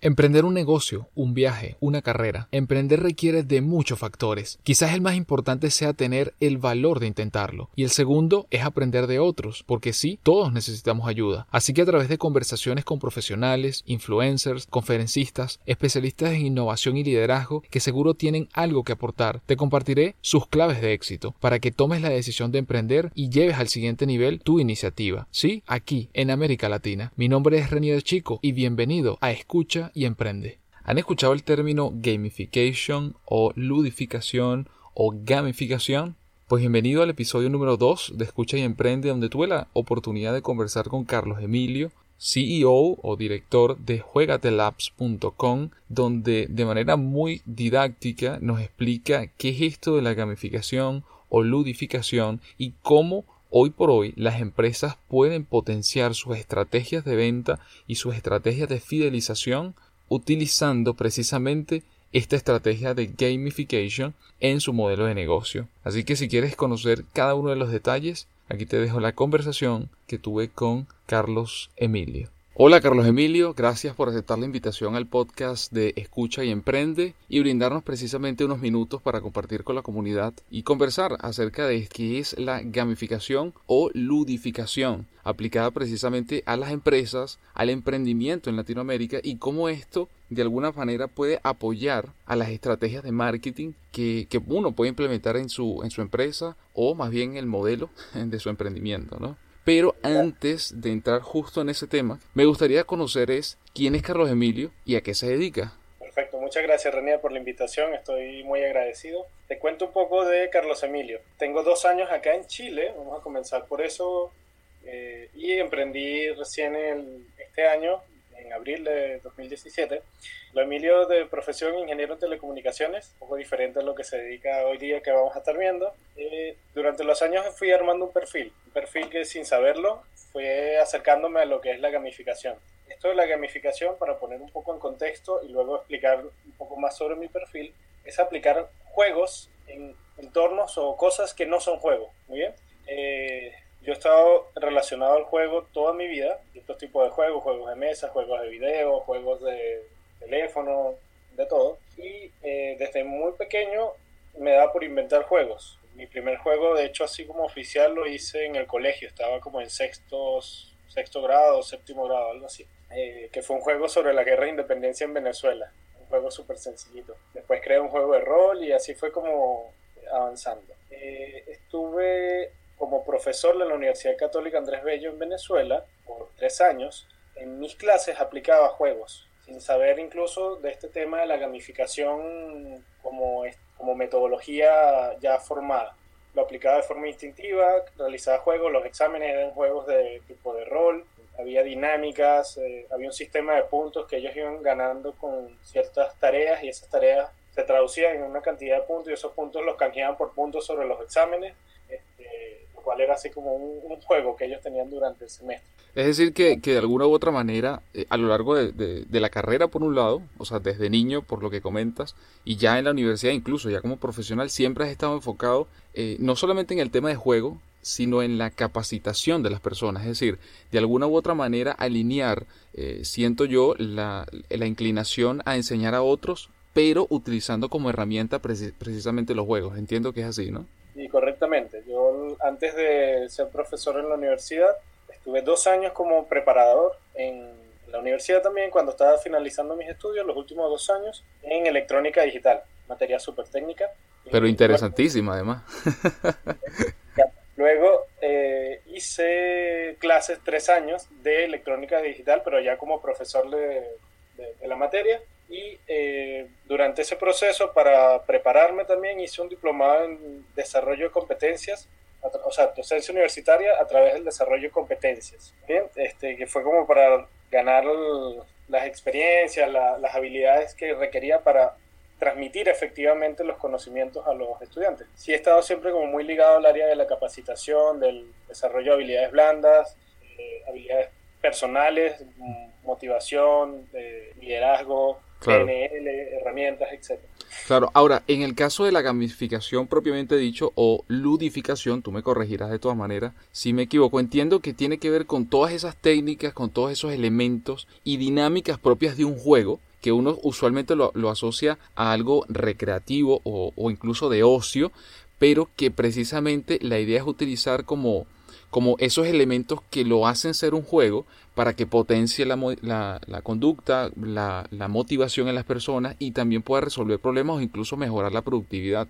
Emprender un negocio, un viaje, una carrera. Emprender requiere de muchos factores. Quizás el más importante sea tener el valor de intentarlo. Y el segundo es aprender de otros, porque sí, todos necesitamos ayuda. Así que a través de conversaciones con profesionales, influencers, conferencistas, especialistas en innovación y liderazgo que seguro tienen algo que aportar, te compartiré sus claves de éxito para que tomes la decisión de emprender y lleves al siguiente nivel tu iniciativa. Sí, aquí, en América Latina. Mi nombre es Renier Chico y bienvenido a Escucha y emprende. ¿Han escuchado el término gamification o ludificación o gamificación? Pues bienvenido al episodio número 2 de Escucha y Emprende, donde tuve la oportunidad de conversar con Carlos Emilio, CEO o director de juegatelabs.com, donde de manera muy didáctica nos explica qué es esto de la gamificación o ludificación y cómo Hoy por hoy las empresas pueden potenciar sus estrategias de venta y sus estrategias de fidelización utilizando precisamente esta estrategia de gamification en su modelo de negocio. Así que si quieres conocer cada uno de los detalles, aquí te dejo la conversación que tuve con Carlos Emilio. Hola Carlos Emilio, gracias por aceptar la invitación al podcast de Escucha y Emprende y brindarnos precisamente unos minutos para compartir con la comunidad y conversar acerca de qué es la gamificación o ludificación aplicada precisamente a las empresas, al emprendimiento en Latinoamérica y cómo esto de alguna manera puede apoyar a las estrategias de marketing que, que uno puede implementar en su, en su empresa o más bien el modelo de su emprendimiento, ¿no? Pero antes de entrar justo en ese tema, me gustaría conocer es quién es Carlos Emilio y a qué se dedica. Perfecto, muchas gracias René por la invitación, estoy muy agradecido. Te cuento un poco de Carlos Emilio. Tengo dos años acá en Chile, vamos a comenzar por eso, eh, y emprendí recién este año en abril de 2017. Lo Emilio de profesión ingeniero en telecomunicaciones, un poco diferente a lo que se dedica hoy día que vamos a estar viendo. Eh, durante los años fui armando un perfil, un perfil que sin saberlo fue acercándome a lo que es la gamificación. Esto de la gamificación, para poner un poco en contexto y luego explicar un poco más sobre mi perfil, es aplicar juegos en entornos o cosas que no son juegos. Muy bien. Eh, yo he estado relacionado al juego toda mi vida, estos tipos de juegos, juegos de mesa, juegos de video, juegos de teléfono, de todo. Y eh, desde muy pequeño me da por inventar juegos. Mi primer juego, de hecho, así como oficial, lo hice en el colegio. Estaba como en sexto, sexto grado, séptimo grado, algo así. Eh, que fue un juego sobre la guerra de independencia en Venezuela. Un juego súper sencillito. Después creé un juego de rol y así fue como avanzando. Eh, estuve como profesor de la Universidad Católica Andrés Bello en Venezuela por tres años, en mis clases aplicaba juegos, sin saber incluso de este tema de la gamificación como, como metodología ya formada. Lo aplicaba de forma instintiva, realizaba juegos, los exámenes eran juegos de tipo de rol, había dinámicas, eh, había un sistema de puntos que ellos iban ganando con ciertas tareas y esas tareas se traducían en una cantidad de puntos y esos puntos los canjeaban por puntos sobre los exámenes cual era así como un, juego que ellos tenían durante el semestre. Es decir, que, que de alguna u otra manera, eh, a lo largo de, de, la carrera, por un lado, o sea, desde niño, por lo que comentas, y ya en la universidad, incluso ya como profesional, siempre has estado enfocado eh, no solamente en el tema de juego, sino en la capacitación de las personas, es decir, de alguna u otra manera alinear, eh, siento yo, la, la inclinación a enseñar a otros, pero utilizando como herramienta precisamente los juegos. Entiendo que es así, ¿no? Y correctamente. Yo antes de ser profesor en la universidad, estuve dos años como preparador en la universidad también, cuando estaba finalizando mis estudios, los últimos dos años, en electrónica digital, materia súper técnica. Pero interesantísima además. Luego eh, hice clases tres años de electrónica digital, pero ya como profesor de, de la materia y eh, durante ese proceso, para prepararme también, hice un diplomado en desarrollo de competencias, o sea, docencia universitaria a través del desarrollo de competencias, ¿bien? Este, que fue como para ganar las experiencias, las habilidades que requería para transmitir efectivamente los conocimientos a los estudiantes. Sí he estado siempre como muy ligado al área de la capacitación, del desarrollo de habilidades blandas, eh, habilidades personales, motivación, eh, liderazgo, PNL, herramientas, etc. Claro, ahora, en el caso de la gamificación propiamente dicho o ludificación, tú me corregirás de todas maneras, si me equivoco, entiendo que tiene que ver con todas esas técnicas, con todos esos elementos y dinámicas propias de un juego que uno usualmente lo, asocia a algo recreativo o, o, incluso de ocio, pero que precisamente la idea es utilizar como, como esos elementos que lo hacen ser un juego para que potencie la, la, conducta, la, la, motivación en las personas y también pueda resolver problemas o incluso mejorar la productividad.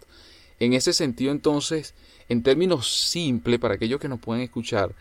En ese sentido, entonces, en términos simples, para aquellos que nos pueden escuchar,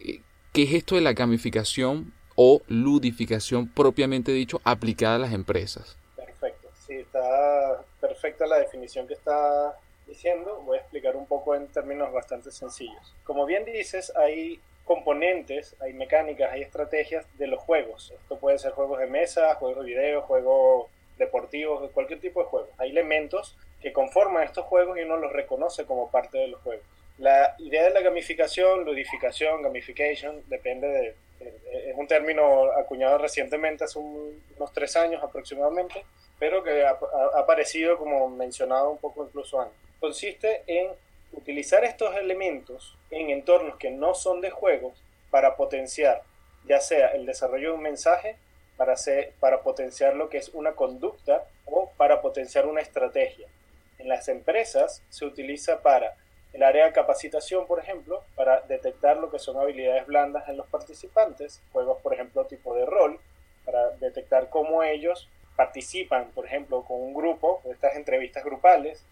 eh, ¿qué es esto de la gamificación o ludificación propiamente dicho aplicada a las empresas? Perfecto, sí, está perfecta la definición que está diciendo, voy a explicar un poco en términos bastante sencillos. Como bien dices, hay componentes, hay mecánicas, hay estrategias de los juegos. Esto puede ser juegos de mesa, juegos de video, juegos deportivos, cualquier tipo de juegos. Hay elementos que conforman estos juegos y uno los reconoce como parte de los juegos. La idea de la gamificación, ludificación, gamification, depende de, es un término acuñado recientemente, hace unos tres años aproximadamente, pero que ha, aparecido como mencionado un poco incluso antes. Consiste en utilizar estos elementos en entornos que no son de juegos para potenciar ya sea el desarrollo de un mensaje, para, para potenciar lo que es una conducta o para potenciar una estrategia. En las empresas se utiliza para el área de capacitación, por ejemplo, para detectar lo que son habilidades blandas en los participantes, juegos, por ejemplo, tipo de rol, para detectar cómo ellos participan, por ejemplo, con un grupo, estas entrevistas grupales,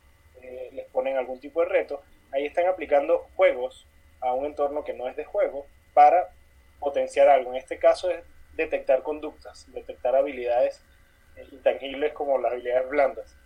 eh, les ponen algún tipo de reto, ahí están aplicando juegos a un entorno que no es de juego para potenciar algo. En este caso es detectar conductas, detectar habilidades eh, intangibles como las habilidades blandas.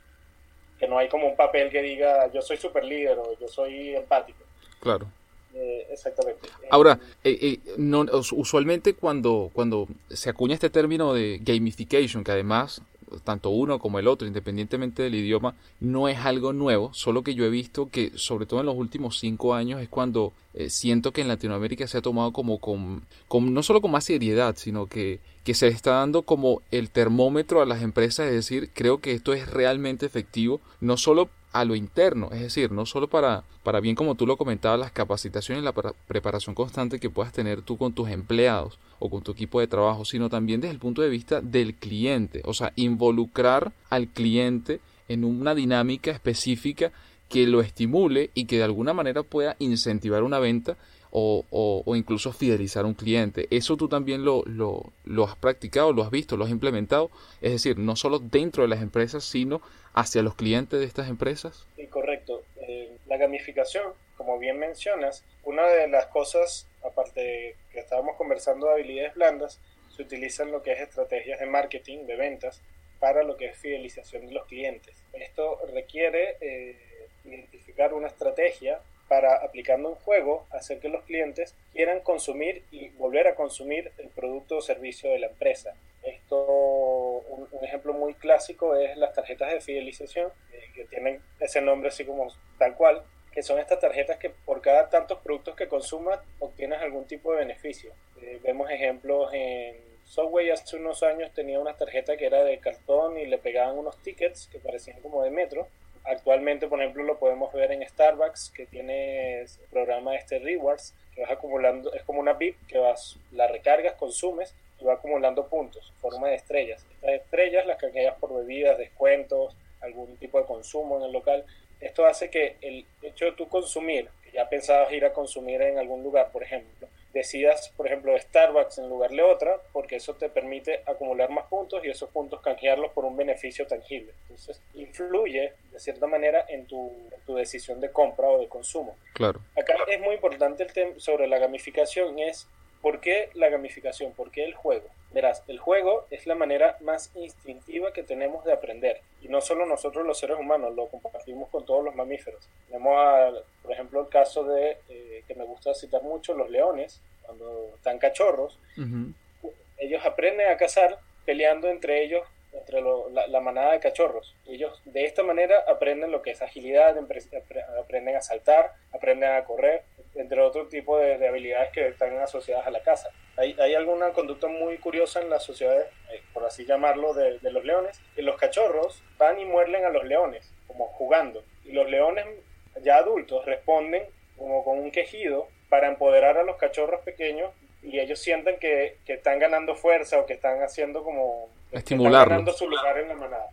Que no hay como un papel que diga yo soy super líder o yo soy empático. Claro. Eh, exactamente. Ahora, eh, no, usualmente cuando, cuando se acuña este término de gamification, que además tanto uno como el otro, independientemente del idioma, no es algo nuevo, solo que yo he visto que, sobre todo en los últimos cinco años, es cuando eh, siento que en Latinoamérica se ha tomado como con, no solo con más seriedad, sino que, que se está dando como el termómetro a las empresas, es decir, creo que esto es realmente efectivo, no solo a lo interno, es decir, no solo para, para bien como tú lo comentabas, las capacitaciones y la preparación constante que puedas tener tú con tus empleados o con tu equipo de trabajo, sino también desde el punto de vista del cliente, o sea, involucrar al cliente en una dinámica específica que lo estimule y que de alguna manera pueda incentivar una venta o, o, incluso fidelizar a un cliente. Eso tú también lo, lo, has practicado, lo has visto, lo has implementado. Es decir, no solo dentro de las empresas, sino hacia los clientes de estas empresas. Sí, correcto. Eh, la gamificación, como bien mencionas, una de las cosas, aparte de que estábamos conversando de habilidades blandas, se utilizan lo que es estrategias de marketing, de ventas, para lo que es fidelización de los clientes. Esto requiere eh, identificar una estrategia para, aplicando un juego, hacer que los clientes quieran consumir y volver a consumir el producto o servicio de la empresa. Esto, un, ejemplo muy clásico es las tarjetas de fidelización, eh, que tienen ese nombre así como tal cual, que son estas tarjetas que por cada tantos productos que consumas obtienes algún tipo de beneficio. Eh, vemos ejemplos en Subway hace unos años tenía una tarjeta que era de cartón y le pegaban unos tickets que parecían como de metro Actualmente, por ejemplo, lo podemos ver en Starbucks, que tiene el programa este Rewards, que vas acumulando, es como una VIP que vas, la recargas, consumes y va acumulando puntos forma de estrellas. Estas estrellas las canjeas por bebidas, descuentos, algún tipo de consumo en el local. Esto hace que el hecho de tú consumir, que ya pensabas ir a consumir en algún lugar, por ejemplo, decidas, por ejemplo, Starbucks en lugar de otra, porque eso te permite acumular más puntos y esos puntos canjearlos por un beneficio tangible. Entonces, influye de cierta manera en tu, tu decisión de compra o de consumo. Claro. Acá es muy importante el tema sobre la gamificación, es ¿Por qué la gamificación? ¿Por qué el juego? Verás, el juego es la manera más instintiva que tenemos de aprender. Y no solo nosotros los seres humanos, lo compartimos con todos los mamíferos. Tenemos, por ejemplo, el caso de, eh, que me gusta citar mucho, los leones, cuando están cachorros. Ellos aprenden a cazar peleando entre ellos, entre la, manada de cachorros. Ellos de esta manera aprenden lo que es agilidad, aprenden a saltar, aprenden a correr, entre otro tipo de, habilidades que están asociadas a la caza. Hay, hay, alguna conducta muy curiosa en las sociedades, eh, por así llamarlo, de, los leones, que los cachorros van y muerden a los leones, como jugando, y los leones ya adultos responden como con un quejido para empoderar a los cachorros pequeños y ellos sienten que, que están ganando fuerza o que están haciendo como estimularlo. ganando su lugar en la manada.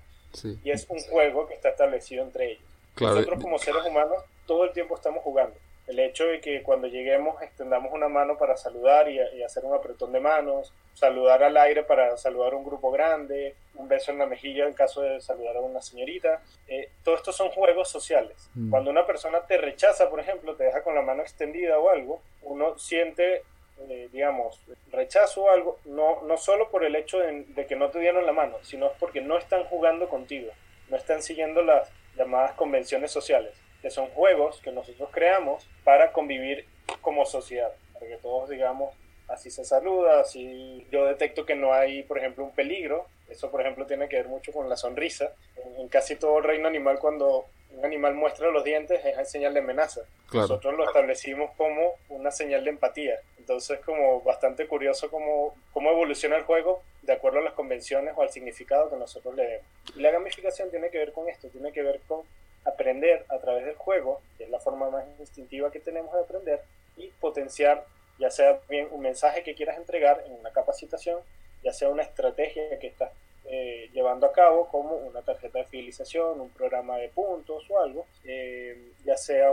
Y es un juego que está establecido entre ellos. Nosotros como seres humanos todo el tiempo estamos jugando. El hecho de que cuando lleguemos extendamos una mano para saludar y, hacer un apretón de manos, saludar al aire para saludar a un grupo grande, un beso en la mejilla en caso de saludar a una señorita, eh, todo esto son juegos sociales. Mm. Cuando una persona te rechaza, por ejemplo, te deja con la mano extendida o algo, uno siente eh, digamos, rechazo o algo, no, no solo por el hecho de, de, que no te dieron la mano, sino porque no están jugando contigo, no están siguiendo las llamadas convenciones sociales que son juegos que nosotros creamos para convivir como sociedad, para que todos digamos así se saluda, así yo detecto que no hay, por ejemplo, un peligro, eso por ejemplo tiene que ver mucho con la sonrisa, en, casi todo el reino animal cuando un animal muestra los dientes es señal de amenaza, nosotros lo establecimos como una señal de empatía, entonces como bastante curioso cómo, cómo evoluciona el juego de acuerdo a las convenciones o al significado que nosotros le demos. Y la gamificación tiene que ver con esto, tiene que ver con aprender a través del juego, que es la forma más instintiva que tenemos de aprender, y potenciar ya sea bien un mensaje que quieras entregar en una capacitación, ya sea una estrategia que estás eh, llevando a cabo, como una tarjeta de fidelización, un programa de puntos o algo, eh, ya sea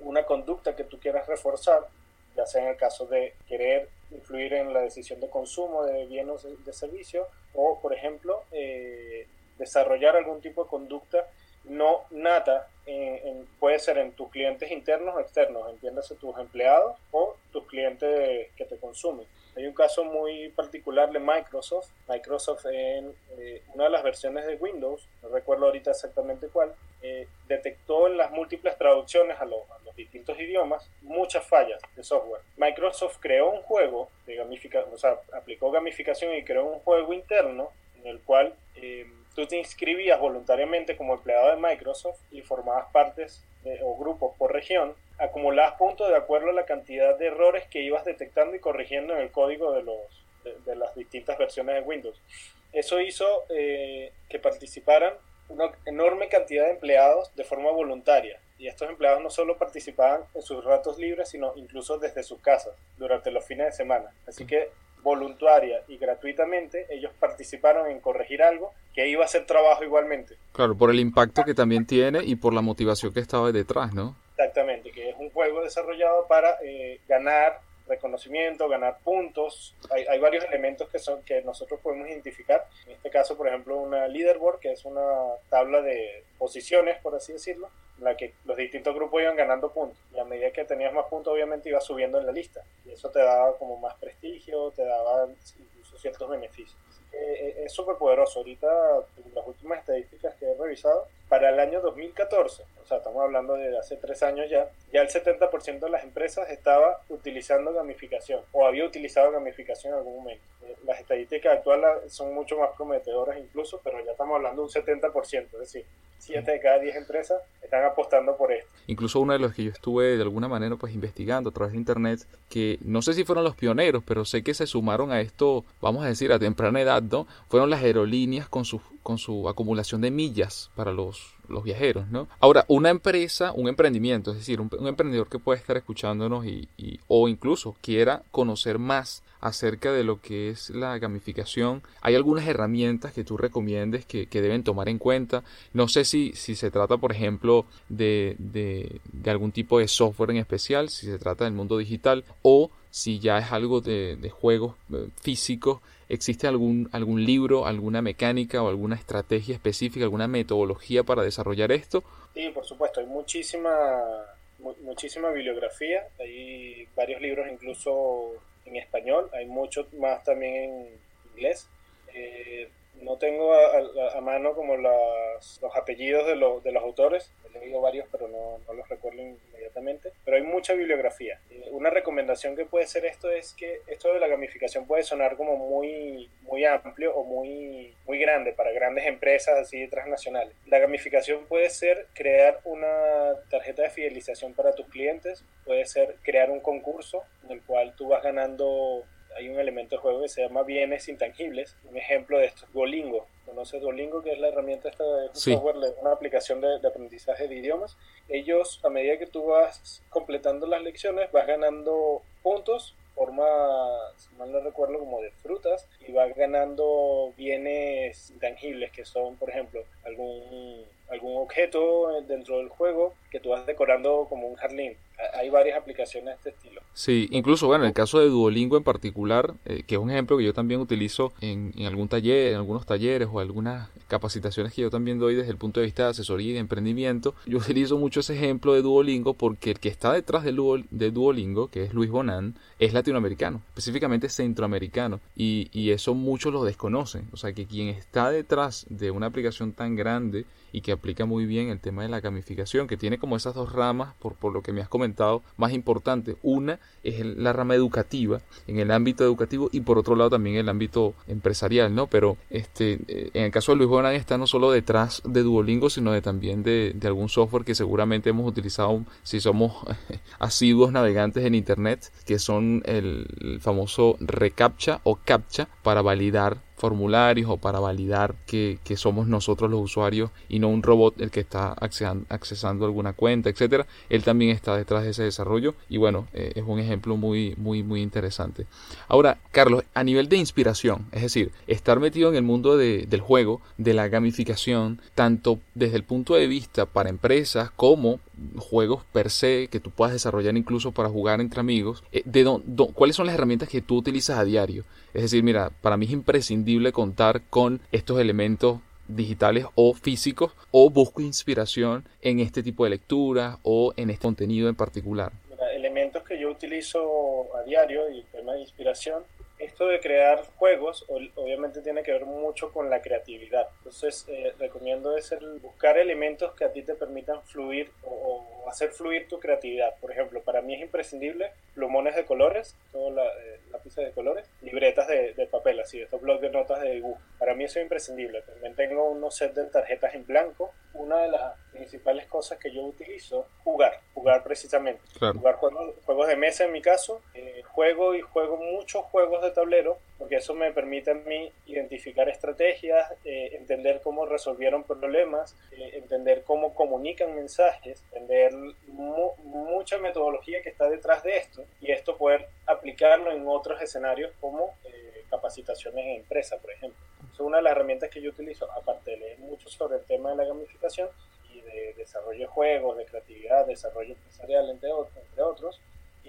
una conducta que tú quieras reforzar, ya sea en el caso de querer influir en la decisión de consumo de bienes de servicio, o por ejemplo, eh, desarrollar algún tipo de conducta no nata puede ser en tus clientes internos o externos, entiéndase tus empleados o tus clientes que te consumen. Hay un caso muy particular de Microsoft. Microsoft en eh, una de las versiones de Windows, no recuerdo ahorita exactamente cuál, eh, detectó en las múltiples traducciones a, los distintos idiomas muchas fallas de software. Microsoft creó un juego de gamificación, o sea, aplicó gamificación y creó un juego interno en el cual eh, tú te inscribías voluntariamente como empleado de Microsoft y formabas partes o grupos por región, acumulabas puntos de acuerdo a la cantidad de errores que ibas detectando y corrigiendo en el código de, los, de, las distintas versiones de Windows. Eso hizo eh, que participaran una enorme cantidad de empleados de forma voluntaria. Y estos empleados no solo participaban en sus ratos libres, sino incluso desde sus casas durante los fines de semana. Así que voluntaria y gratuitamente, ellos participaron en corregir algo que iba a ser trabajo igualmente. Claro, por el impacto que también tiene y por la motivación que estaba detrás, ¿no? Exactamente, que es un juego desarrollado para eh, ganar reconocimiento, ganar puntos. Hay, varios elementos que, son, que nosotros podemos identificar. En este caso, por ejemplo, una leaderboard, que es una tabla de posiciones, por así decirlo, en la que los distintos grupos iban ganando puntos. Y a medida que tenías más puntos, obviamente ibas subiendo en la lista. Y eso te daba como más prestigio, te daba incluso ciertos beneficios. Eh, es súper poderoso. Ahorita, las últimas estadísticas que he revisado, para el año 2014, o sea, estamos hablando de hace tres años ya, ya el 70% de las empresas estaba utilizando gamificación o había utilizado gamificación en algún momento. Las estadísticas actuales son mucho más prometedoras incluso, pero ya estamos hablando de un 70%, es decir, 7 de cada 10 empresas están apostando por esto. Incluso uno de los que yo estuve de alguna manera pues investigando a través de internet, que no sé si fueron los pioneros, pero sé que se sumaron a esto, vamos a decir, a temprana edad, ¿no? Fueron las aerolíneas con su, con su acumulación de millas para los, los viajeros, ¿no? Ahora, una empresa, un emprendimiento, es decir, un, emprendedor que puede estar escuchándonos y, o incluso quiera conocer más acerca de lo que es la gamificación. Hay algunas herramientas que tú recomiendes que, deben tomar en cuenta. No sé si, si se trata, por ejemplo, de, de, algún tipo de software en especial, si se trata del mundo digital o si ya es algo de, juegos eh, físicos. ¿Existe algún, algún libro, alguna mecánica o alguna estrategia específica, alguna metodología para desarrollar esto? Sí, por supuesto, hay muchísima, muchísima bibliografía, hay varios libros incluso en español, hay mucho más también en inglés. Eh, no tengo a, mano como los apellidos de, de los autores, he leído varios pero no, no, los recuerdo inmediatamente, pero hay mucha bibliografía. Eh, una recomendación que puede ser esto es que esto de la gamificación puede sonar como muy, muy amplio o muy, muy grande para grandes empresas así transnacionales. La gamificación puede ser crear una tarjeta de fidelización para tus clientes, puede ser crear un concurso en el cual tú vas ganando hay un elemento de juego que se llama bienes intangibles. Un ejemplo de esto es Duolingo. ¿Conoces Duolingo, que es la herramienta esta de software, una aplicación de, aprendizaje de idiomas? Ellos, a medida que tú vas completando las lecciones, vas ganando puntos forma, si mal no recuerdo, como de frutas y vas ganando bienes tangibles que son, por ejemplo, algún, algún objeto dentro del juego que tú vas decorando como un jardín. Hay varias aplicaciones de este estilo. Sí, incluso, bueno, en el caso de Duolingo en particular, eh, que es un ejemplo que yo también utilizo en, en, algún taller, en algunos talleres o algunas capacitaciones que yo también doy desde el punto de vista de asesoría y de emprendimiento, yo utilizo mucho ese ejemplo de Duolingo porque el que está detrás de, de Duolingo, que es Luis Bonan, es latinoamericano, específicamente centroamericano, y, y eso muchos lo desconocen. O sea, que quien está detrás de una aplicación tan grande y que aplica muy bien el tema de la gamificación, que tiene como esas dos ramas, por, por lo que me has comentado, más importantes. Una es la rama educativa, en el ámbito educativo, y por otro lado también el ámbito empresarial, ¿no? Pero este, eh, en el caso de Luis Bonan está no solo detrás de Duolingo, sino de, también de, de algún software que seguramente hemos utilizado si somos asiduos navegantes en Internet, que son el famoso reCAPTCHA o CAPTCHA para validar formularios o para validar que, que, somos nosotros los usuarios y no un robot el que está accesando, alguna cuenta, etcétera. Él también está detrás de ese desarrollo y bueno, eh, es un ejemplo muy, muy, muy interesante. Ahora, Carlos, a nivel de inspiración, es decir, estar metido en el mundo de, del juego, de la gamificación, tanto desde el punto de vista para empresas como juegos per se que tú puedas desarrollar incluso para jugar entre amigos, eh, de ¿cuáles son las herramientas que tú utilizas a diario? Es decir, mira, para mí es imprescindible contar con estos elementos digitales o físicos o busco inspiración en este tipo de lectura o en este contenido en particular. elementos que yo utilizo a diario y tema de inspiración esto de crear juegos obviamente tiene que ver mucho con la creatividad. Entonces eh, recomiendo es el buscar elementos que a ti te permitan fluir o, hacer fluir tu creatividad. Por ejemplo, para mí es imprescindible plumones de colores, todo la, eh, lápices de colores, libretas de, de, papel, así, estos blogs de notas de dibujo. Para mí eso es imprescindible. También tengo unos set de tarjetas en blanco. Una de las principales cosas que yo utilizo, jugar, jugar precisamente. Jugar juegos, juegos, de mesa en mi caso. Eh, juego y juego muchos juegos de tablero, porque eso me permite a mí identificar estrategias, eh, entender cómo resolvieron problemas, eh, entender cómo comunican mensajes, entender mucha metodología que está detrás de esto y esto poder aplicarlo en otros escenarios como capacitaciones en empresa, por ejemplo. Es una de las herramientas que yo utilizo, aparte de leer mucho sobre el tema de la gamificación y de desarrollo de juegos, de creatividad, desarrollo empresarial, entre otros, entre otros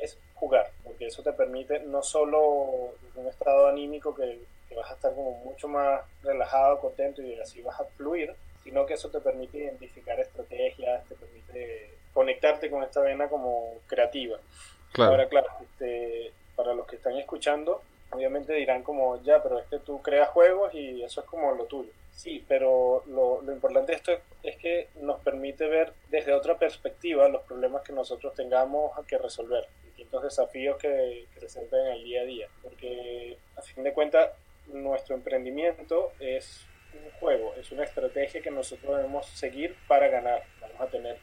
es jugar, porque eso te permite no solo un estado anímico que, que, vas a estar como mucho más relajado, contento y así vas a fluir, sino que eso te permite identificar estrategias, te permite conectarte con esta vena como creativa. Ahora, claro, este, para los que están escuchando, obviamente dirán como, ya, pero es que tú creas juegos y eso es como lo tuyo. Sí, pero lo, lo importante de esto es que nos permite ver desde otra perspectiva los problemas que nosotros tengamos que resolver, distintos desafíos que, que presenten en el día a día, porque a fin de cuentas nuestro emprendimiento es un juego, es una estrategia que nosotros debemos seguir para ganar. Vamos a tener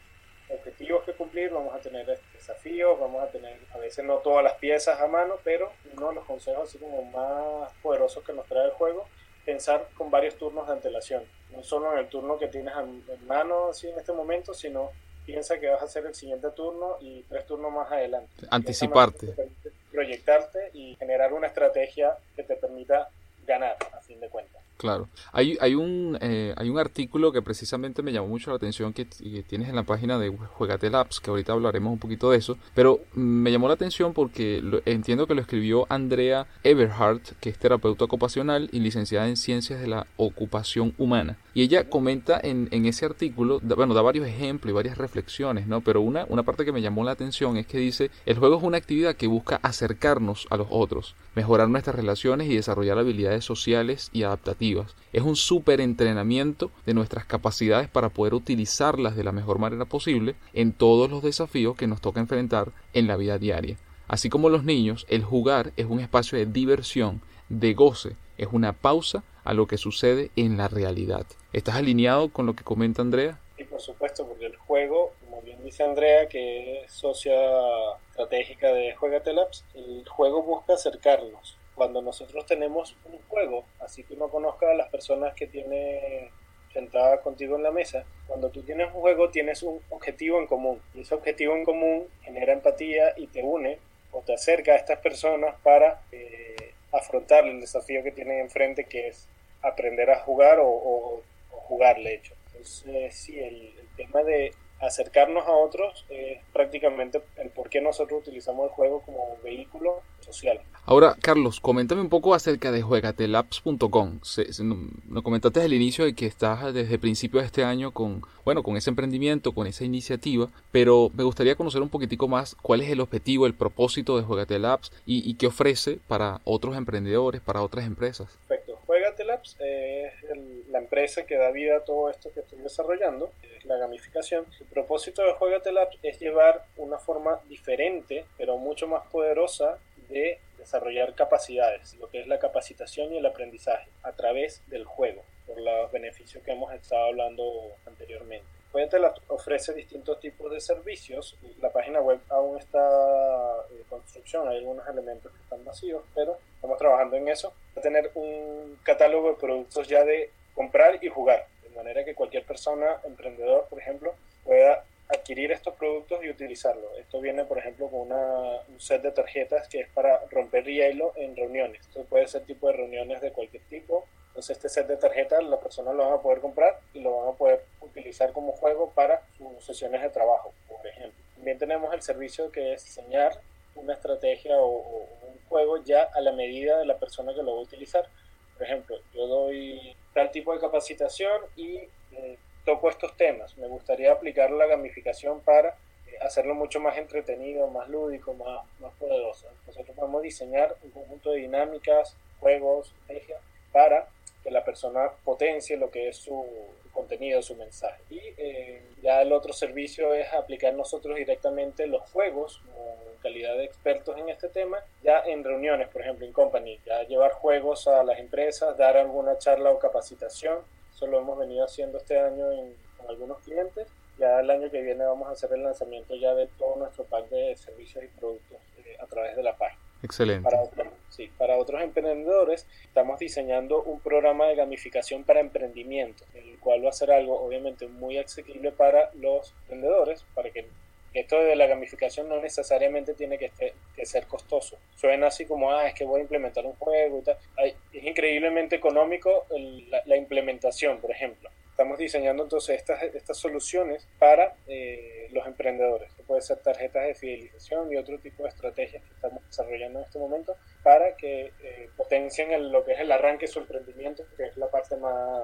objetivos que cumplir, vamos a tener desafíos, vamos a tener a veces no todas las piezas a mano, pero uno de los consejos así como más poderosos que nos trae el juego, pensar con varios turnos de antelación, no solo en el turno que tienes en mano así en este momento, sino piensa que vas a hacer el siguiente turno y tres turnos más adelante. Anticiparte. Proyectarte y generar una estrategia que te permita ganar, a fin de cuentas. Claro. Hay, hay, un, eh, hay un artículo que precisamente me llamó mucho la atención que, tienes en la página de Juegate Labs, que ahorita hablaremos un poquito de eso, pero me llamó la atención porque entiendo que lo escribió Andrea Everhart, que es terapeuta ocupacional y licenciada en Ciencias de la Ocupación Humana. Y ella comenta en, ese artículo, bueno, da varios ejemplos y varias reflexiones, ¿no? Pero una, una parte que me llamó la atención es que dice, el juego es una actividad que busca acercarnos a los otros, mejorar nuestras relaciones y desarrollar habilidades sociales y adaptativas. Es un súper entrenamiento de nuestras capacidades para poder utilizarlas de la mejor manera posible en todos los desafíos que nos toca enfrentar en la vida diaria. Así como los niños, el jugar es un espacio de diversión, de goce, es una pausa a lo que sucede en la realidad. ¿Estás alineado con lo que comenta Andrea? Sí, por supuesto, porque el juego, como bien dice Andrea, que es socia estratégica de Juegate Labs, el juego busca acercarnos. Cuando nosotros tenemos un juego, así que uno conozca a las personas que tiene sentada contigo en la mesa, cuando tú tienes un juego tienes un objetivo en común y ese objetivo en común genera empatía y te une o te acerca a estas personas para eh, afrontar el desafío que tienen enfrente, que es aprender a jugar o, jugar, de hecho. Entonces, sí, el, tema de acercarnos a otros es prácticamente el por qué nosotros utilizamos el juego como vehículo social. Ahora, Carlos, coméntame un poco acerca de juegatelabs.com. Nos comentaste al inicio de que estás desde principios de este año con, bueno, con ese emprendimiento, con esa iniciativa, pero me gustaría conocer un poquitico más cuál es el objetivo, el propósito de Juegatelabs y, y qué ofrece para otros emprendedores, para otras empresas. Perfecto. Juegatelabs es la empresa que da vida a todo esto que estoy desarrollando, es la gamificación. El propósito de Juegatelabs es llevar una forma diferente, pero mucho más poderosa de desarrollar capacidades, lo que es la capacitación y el aprendizaje a través del juego, por los beneficios que hemos estado hablando anteriormente. Juegatela ofrece distintos tipos de servicios. La página web aún está en construcción, hay algunos elementos que están vacíos, pero estamos trabajando en eso. Tener un catálogo de productos ya de comprar y jugar, de manera que cualquier persona, emprendedor, por ejemplo, pueda adquirir estos productos y utilizarlos. Esto viene, por ejemplo, con una, un set de tarjetas que es para romper hielo en reuniones. Esto puede ser tipo de reuniones de cualquier tipo. Entonces este set de tarjetas las personas lo van a poder comprar y lo van a poder utilizar como juego para sus sesiones de trabajo, por ejemplo. También tenemos el servicio que es diseñar una estrategia o, un juego ya a la medida de la persona que lo va a utilizar. Por ejemplo, yo doy tal tipo de capacitación y eh, toco estos temas. Me gustaría aplicar la gamificación para eh, hacerlo mucho más entretenido, más lúdico, más, más poderoso. Nosotros podemos diseñar un conjunto de dinámicas, juegos, estrategias para que la persona potencie lo que es su contenido, su mensaje. Y eh, ya el otro servicio es aplicar nosotros directamente los juegos, calidad de expertos en este tema, ya en reuniones, por ejemplo, en company, ya llevar juegos a las empresas, dar alguna charla o capacitación eso lo hemos venido haciendo este año con algunos clientes. Ya el año que viene vamos a hacer el lanzamiento ya de todo nuestro pack de servicios y productos eh, a través de la página. Excelente. Para, sí, para otros emprendedores estamos diseñando un programa de gamificación para emprendimiento, el cual va a ser algo obviamente muy accesible para los emprendedores, para que esto de la gamificación no necesariamente tiene que, ser costoso. Suena así como, ah, es que voy a implementar un juego y tal. es increíblemente económico la, implementación, por ejemplo. Estamos diseñando entonces estas, estas soluciones para eh, los emprendedores. Que puede ser tarjetas de fidelización y otro tipo de estrategias que estamos desarrollando en este momento para que eh, potencien lo que es el arranque su emprendimiento, que es la parte más,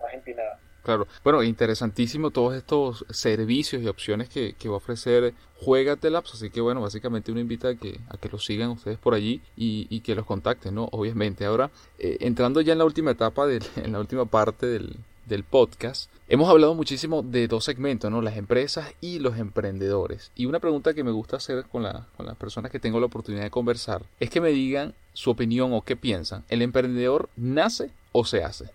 más empinada. Claro, bueno, interesantísimo todos estos servicios y opciones que, va a ofrecer Juegatelabs, así que bueno, básicamente uno invita a que, a que los sigan ustedes por allí y, que los contacten, ¿no? Obviamente. Ahora, eh, entrando ya en la última etapa, en la última parte del, del podcast, hemos hablado muchísimo de dos segmentos, ¿no? Las empresas y los emprendedores. Y una pregunta que me gusta hacer con, la, con las personas que tengo la oportunidad de conversar es que me digan su opinión o qué piensan. ¿El emprendedor nace o se hace?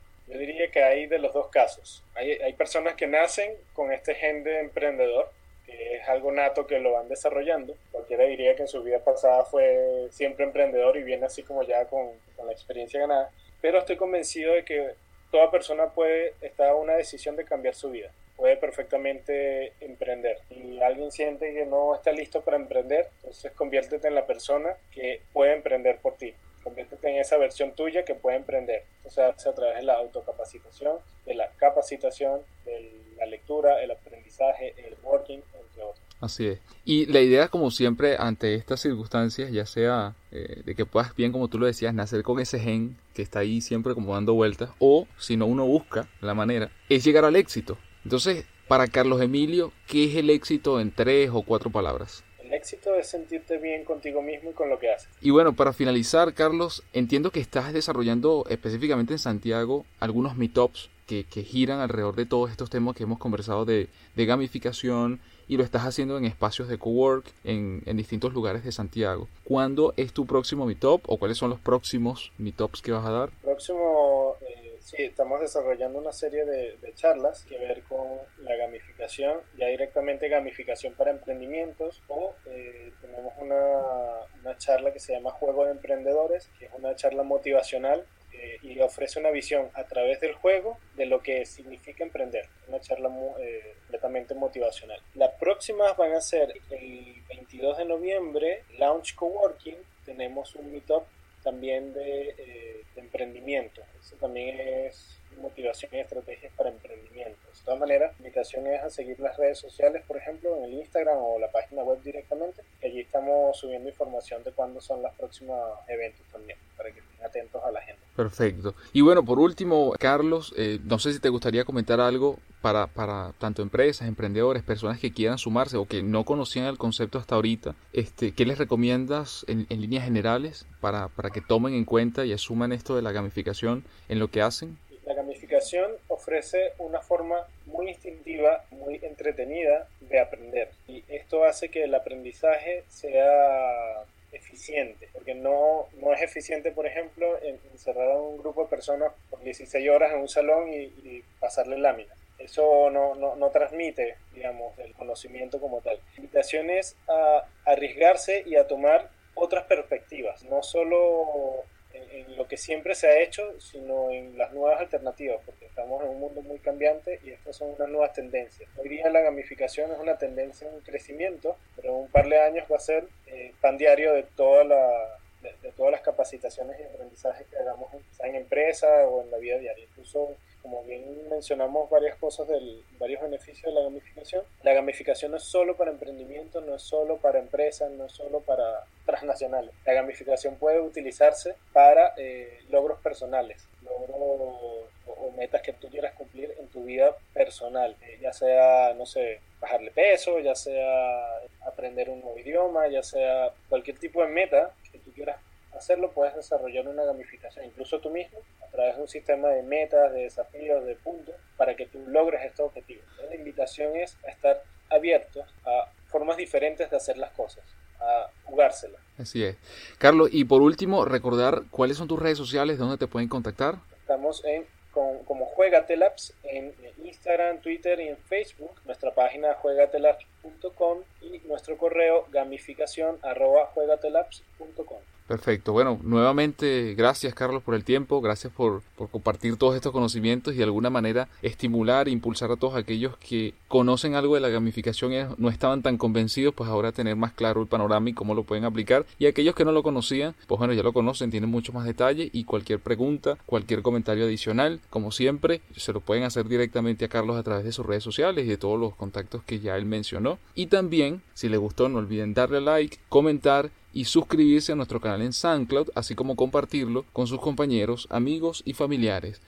Que hay de los dos casos. Hay, hay personas que nacen con este gen de emprendedor, que es algo nato que lo van desarrollando. Cualquiera diría que en su vida pasada fue siempre emprendedor y viene así como ya con, con la experiencia ganada. Pero estoy convencido de que toda persona puede estar a una decisión de cambiar su vida. Puede perfectamente emprender. Y alguien siente que no está listo para emprender, entonces conviértete en la persona que puede emprender por ti conviértete en esa versión tuya que puede emprender. O sea, a través de la autocapacitación, de la capacitación, de la lectura, el aprendizaje, el working, entre otros. Así es. Y la idea, como siempre, ante estas circunstancias, ya sea eh, de que puedas bien, como tú lo decías, nacer con ese gen que está ahí siempre como dando vueltas, o si no uno busca la manera, es llegar al éxito. Entonces, para Carlos Emilio, ¿qué es el éxito en tres o cuatro palabras? Éxito es sentirte bien contigo mismo y con lo que haces. Y bueno, para finalizar, Carlos, entiendo que estás desarrollando específicamente en Santiago algunos meetups que, que giran alrededor de todos estos temas que hemos conversado de, de gamificación y lo estás haciendo en espacios de cowork en, en distintos lugares de Santiago. ¿Cuándo es tu próximo meetup o cuáles son los próximos meetups que vas a dar? Próximo Sí, estamos desarrollando una serie de, charlas que ver con la gamificación, ya directamente gamificación para emprendimientos, o eh, tenemos una, una, charla que se llama Juego de Emprendedores, que es una charla motivacional eh, y ofrece una visión a través del juego de lo que significa emprender, una charla eh, completamente motivacional. Las próximas van a ser el 22 de noviembre, Launch Coworking, tenemos un meetup también de, eh, de emprendimiento. Eso también es motivación y estrategias para emprendimiento. De todas maneras, la invitación es a seguir las redes sociales, por ejemplo, en el Instagram o la página web directamente. allí estamos subiendo información de cuándo son los próximos eventos también, para que estén atentos a la gente. Perfecto. Y bueno, por último, Carlos, eh, no sé si te gustaría comentar algo para, para tanto empresas, emprendedores, personas que quieran sumarse o que no conocían el concepto hasta ahorita. Este, ¿Qué les recomiendas en, en líneas generales para, para que tomen en cuenta y asuman esto de la gamificación en lo que hacen? La gamificación ofrece una forma muy instintiva, muy entretenida de aprender. Y esto hace que el aprendizaje sea eficiente, porque no, no es eficiente, por ejemplo, encerrar a un grupo de personas por 16 horas en un salón y, pasarle láminas. Eso no, no, no, transmite, digamos, el conocimiento como tal. La invitación es a arriesgarse y a tomar otras perspectivas, no solo en, lo que siempre se ha hecho, sino en las nuevas alternativas, porque estamos en un mundo muy cambiante y estas son unas nuevas tendencias. Hoy día la gamificación es una tendencia en crecimiento, pero en un par de años va a ser eh, pan diario de toda la de, todas las capacitaciones y aprendizajes que hagamos en, en empresa o en la vida diaria. Incluso como bien mencionamos varias cosas del varios beneficios de la gamificación, la gamificación no es solo para emprendimiento, no es solo para empresas, no es solo para transnacionales. La gamificación puede utilizarse para eh, logros personales, logros o, metas que tú quieras cumplir en tu vida personal, eh, ya sea, no sé, bajarle peso, ya sea aprender un nuevo idioma, ya sea cualquier tipo de meta que tú quieras hacerlo, puedes desarrollar una gamificación, incluso tú mismo, través de un sistema de metas, de desafíos, de puntos, para que tú logres estos objetivos. La invitación es a estar abiertos a formas diferentes de hacer las cosas, a jugársela. Así es. Carlos, y por último, recordar cuáles son tus redes sociales, dónde te pueden contactar. Estamos en como Juegatelabs en Instagram, Twitter y en Facebook. Nuestra página juegatelabs.com y nuestro correo gamificación. Perfecto. Bueno, nuevamente gracias Carlos por el tiempo, gracias por, compartir todos estos conocimientos y de alguna manera estimular impulsar a todos aquellos que conocen algo de la gamificación y no estaban tan convencidos, pues ahora tener más claro el panorama y cómo lo pueden aplicar. Y aquellos que no lo conocían, pues bueno, ya lo conocen, tienen mucho más detalle y cualquier pregunta, cualquier comentario adicional, como siempre, se lo pueden hacer directamente a Carlos a través de sus redes sociales y de todos los contactos que ya él mencionó. Y también, si les gustó, no olviden darle like, comentar y suscribirse a nuestro canal en SoundCloud, así como compartirlo con sus compañeros, amigos y familiares.